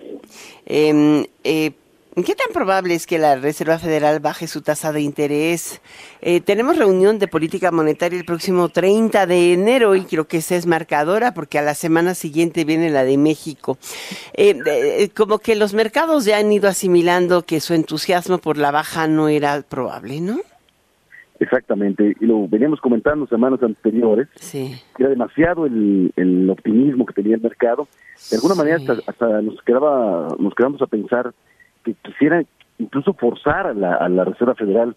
Em, eh, ¿Qué tan probable es que la Reserva Federal baje su tasa de interés? Eh, tenemos reunión de política monetaria el próximo 30 de enero y creo que esa es marcadora porque a la semana siguiente viene la de México. Eh, como que los mercados ya han ido asimilando que su entusiasmo por la baja no era probable, ¿no? Exactamente, y lo veníamos comentando semanas anteriores, sí. era demasiado el, el, optimismo que tenía el mercado. De alguna manera hasta, nos quedaba, nos quedamos a pensar que quisiera incluso forzar a la, a la Reserva Federal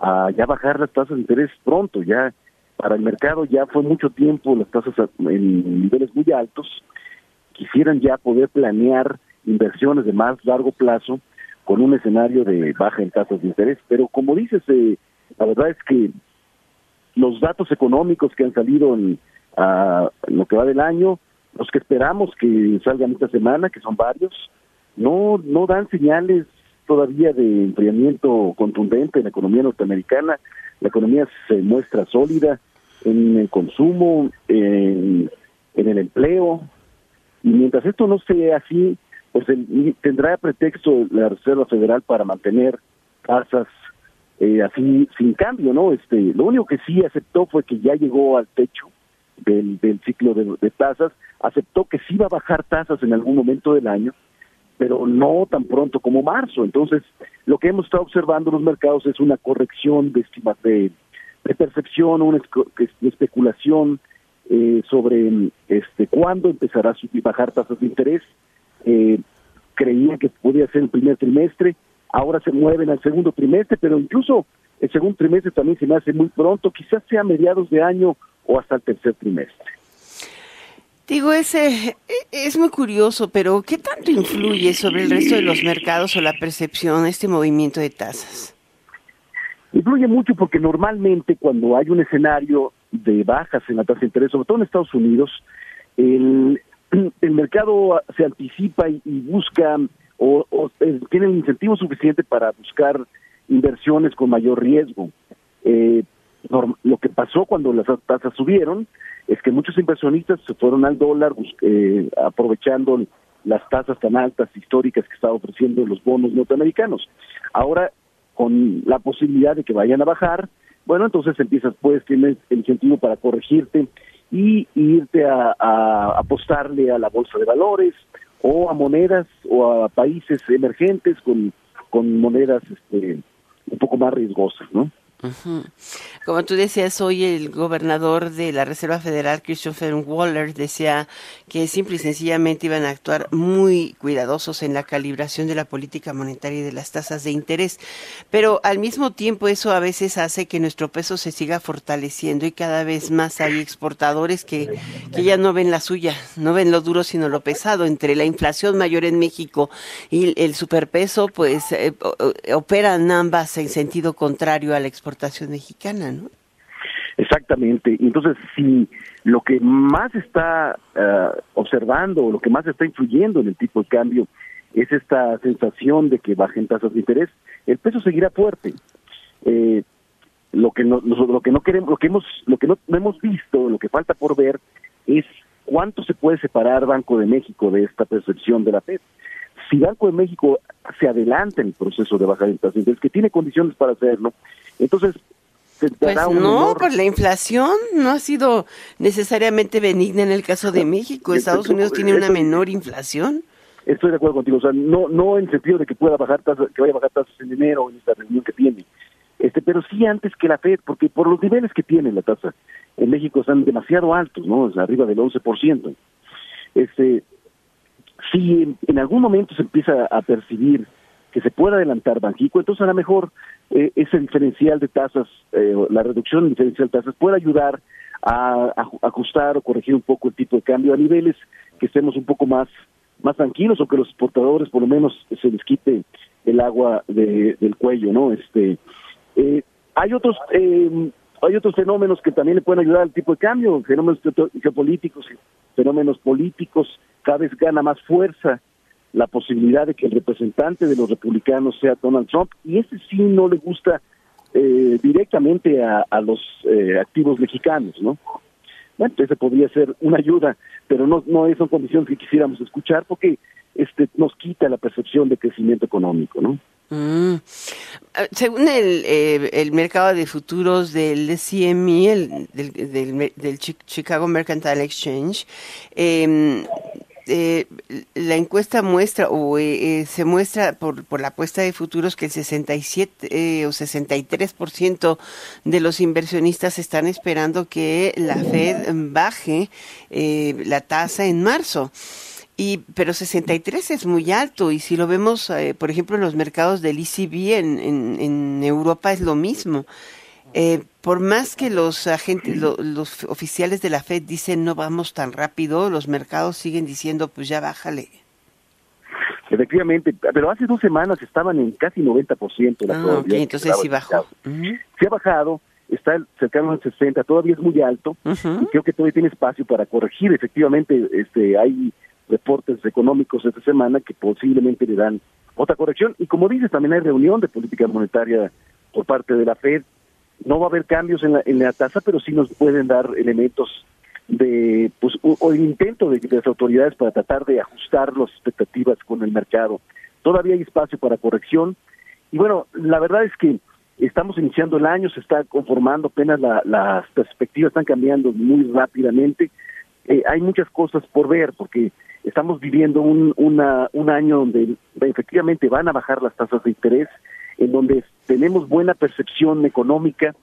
a ya bajar las tasas de interés pronto, ya para el mercado ya fue mucho tiempo las tasas en niveles muy altos, quisieran ya poder planear inversiones de más largo plazo con un escenario de baja en tasas de interés, pero como dices, eh, la verdad es que los datos económicos que han salido en, lo que va del año, los que esperamos que salgan esta semana, que son varios, no, no dan señales todavía de enfriamiento contundente en la economía norteamericana. La economía se muestra sólida en el consumo, en, el empleo, y mientras esto no sea así, pues tendrá pretexto la Reserva Federal para mantener tasas eh, así sin cambio, ¿no? Este, lo único que sí aceptó fue que ya llegó al techo del, del ciclo de, tasas, aceptó que sí iba a bajar tasas en algún momento del año, pero no tan pronto como marzo. Entonces, lo que hemos estado observando en los mercados es una corrección de estimas de, percepción, una especulación eh, sobre este cuándo empezará a subir, bajar tasas de interés. Eh, creían que podía ser el primer trimestre, ahora se mueven al segundo trimestre, pero incluso el segundo trimestre también se me hace muy pronto, quizás sea a mediados de año o hasta el tercer trimestre. Digo, ese es muy curioso, pero ¿qué tanto influye sobre el resto de los mercados o la percepción este movimiento de tasas? Influye mucho porque normalmente cuando hay un escenario de bajas en la tasa de interés, sobre todo en Estados Unidos, el, el mercado se anticipa y busca o, eh, tienen incentivo suficiente para buscar inversiones con mayor riesgo. Eh, lo que pasó cuando las tasas subieron es que muchos inversionistas se fueron al dólar eh, aprovechando las tasas tan altas históricas que estaba ofreciendo los bonos norteamericanos. Ahora, con la posibilidad de que vayan a bajar, bueno, entonces empiezas, pues tienes el incentivo para corregirte y irte a, apostarle a la bolsa de valores o a monedas o a países emergentes con, con monedas este, un poco más riesgosas, ¿no? Como tú decías, hoy el gobernador de la Reserva Federal, Christopher Waller, decía que simple y sencillamente iban a actuar muy cuidadosos en la calibración de la política monetaria y de las tasas de interés. Pero al mismo tiempo eso a veces hace que nuestro peso se siga fortaleciendo y cada vez más hay exportadores que, que ya no ven la suya, no ven lo duro sino lo pesado. Entre la inflación mayor en México y el superpeso, pues eh, operan ambas en sentido contrario a la exportación mexicana, ¿no? Exactamente. Entonces, si lo que más está uh, observando, lo que más está influyendo en el tipo de cambio es esta sensación de que bajen tasas de interés, el peso seguirá fuerte. Eh, lo que no, lo que no queremos, lo que hemos, lo que no, no hemos visto, lo que falta por ver es cuánto se puede separar Banco de México de esta percepción de la Fed. Si Banco de México se adelanta en el proceso de bajar de tasas de interés, que tiene condiciones para hacerlo, entonces, pues no, pues la inflación no ha sido necesariamente benigna en el caso de México. Estados Unidos tiene una menor inflación. Estoy de acuerdo contigo, o sea, no no en el sentido de que pueda bajar tasas, que vaya a bajar tasas en enero en esta reunión que tiene, este, pero sí antes que la Fed, porque por los niveles que tiene la tasa en México están demasiado altos, ¿no? Es arriba del 11%. Este, si en algún momento se empieza a percibir que se pueda adelantar Banjico, entonces a lo mejor eh, ese diferencial de tasas, eh, la reducción del diferencial de tasas puede ayudar a, ajustar o corregir un poco el tipo de cambio a niveles que estemos un poco más más tranquilos o que los exportadores por lo menos se les quite el agua del cuello, ¿no? Este, eh, hay otros hay otros fenómenos que también le pueden ayudar al tipo de cambio, fenómenos geopolíticos, fenómenos políticos, cada vez gana más fuerza la posibilidad de que el representante de los republicanos sea Donald Trump, y ese sí no le gusta eh, directamente a, los eh, activos mexicanos, ¿no? Bueno, ese podría ser una ayuda, pero no, no son condiciones que quisiéramos escuchar porque este nos quita la percepción de crecimiento económico, ¿no? Mm. Ah, según el, eh, el mercado de futuros del CME, el, del, del, Chicago Mercantile Exchange, eh, eh, la encuesta muestra o eh, eh, se muestra por, por la apuesta de futuros que el 67 eh, o 63% de los inversionistas están esperando que la Fed baje la tasa en marzo. Y, pero 63 es muy alto y si lo vemos, por ejemplo, en los mercados del ECB en, en, en Europa es lo mismo. Eh, por más que los agentes, los oficiales de la Fed dicen no vamos tan rápido, los mercados siguen diciendo pues ya bájale. Efectivamente, pero hace dos semanas estaban en casi 90% la ah, entonces sí bajó. Se ha bajado, está cercano al 60, todavía es muy alto y creo que todavía tiene espacio para corregir. Efectivamente, este hay reportes económicos esta semana que posiblemente le dan otra corrección y como dices, también hay reunión de política monetaria por parte de la Fed no va a haber cambios en la, la tasa, pero sí nos pueden dar elementos de, pues, o, el intento de, las autoridades para tratar de ajustar las expectativas con el mercado. Todavía hay espacio para corrección. Y bueno, la verdad es que estamos iniciando el año, se está conformando, apenas las perspectivas están cambiando muy rápidamente. Eh, hay muchas cosas por ver porque estamos viviendo un, una, un año donde efectivamente van a bajar las tasas de interés, en donde tenemos buena percepción económica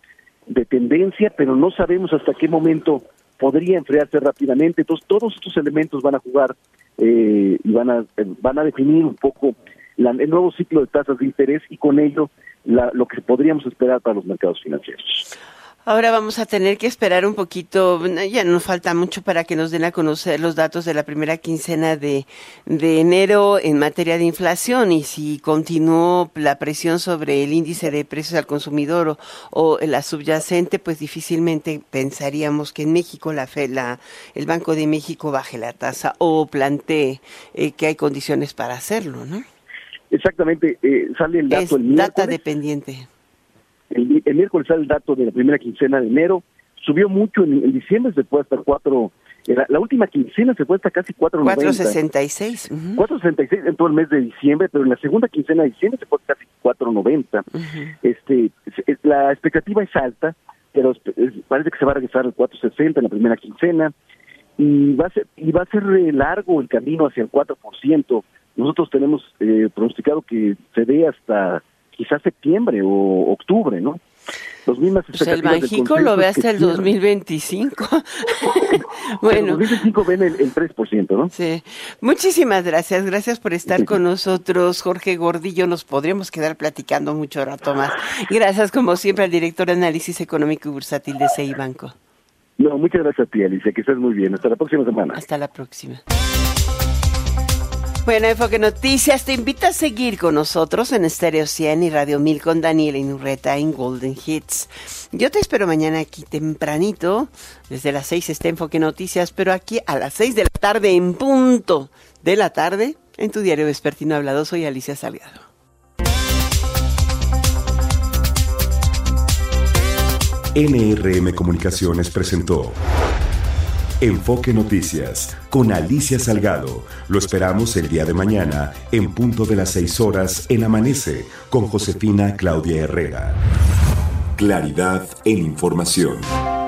de tendencia, pero no sabemos hasta qué momento podría enfriarse rápidamente. Entonces, todos estos elementos van a jugar eh, y van a, van a definir un poco el nuevo ciclo de tasas de interés y con ello lo que podríamos esperar para los mercados financieros. Ahora vamos a tener que esperar un poquito, ya no falta mucho para que nos den a conocer los datos de la primera quincena de, de enero en materia de inflación y si continuó la presión sobre el índice de precios al consumidor o, la subyacente, pues difícilmente pensaríamos que en México la, la el Banco de México baje la tasa o plantee eh, que hay condiciones para hacerlo, ¿no? Exactamente, eh, sale el dato es el miércoles. data dependiente. El, el miércoles sale el dato de la primera quincena de enero. Subió mucho en, en diciembre, se fue hasta 4. La, la última quincena se fue hasta casi 4.90. 466. ujú. 4.66 en todo el mes de diciembre, pero en la segunda quincena de diciembre se fue casi 4.90. Este, es- la expectativa es alta, pero parece que se va a regresar al 4.60 en la primera quincena y va a ser y va a ser largo el camino hacia el 4%. Nosotros tenemos eh, pronosticado que se dé hasta quizás septiembre o octubre, ¿no? Los mismas Pues el Banjico lo ve hasta el cierre. 2025. Pero bueno, 2025 ven el, el 3%, ¿no? sí. Muchísimas gracias. Gracias por estar con nosotros, Jorge Gordillo. Nos podríamos quedar platicando mucho rato más. Gracias, como siempre, al director de Análisis Económico y Bursátil de CI Banco. No, muchas gracias a ti, Alicia, que estés muy bien. Hasta la próxima semana. Hasta la próxima. Bueno, Enfoque Noticias te invita a seguir con nosotros en Stereo 100 y Radio 1000 con Daniela Inurreta en Golden Hits. Yo te espero mañana aquí tempranito, desde las 6 está Enfoque Noticias, pero aquí a las 6 de la tarde en punto de la tarde, en tu diario vespertino hablado, soy Alicia Salgado. NRM Comunicaciones presentó Enfoque Noticias con Alicia Salgado. Lo esperamos el día de mañana en punto de las 6 horas en Amanece con Josefina Claudia Herrera. Claridad en información.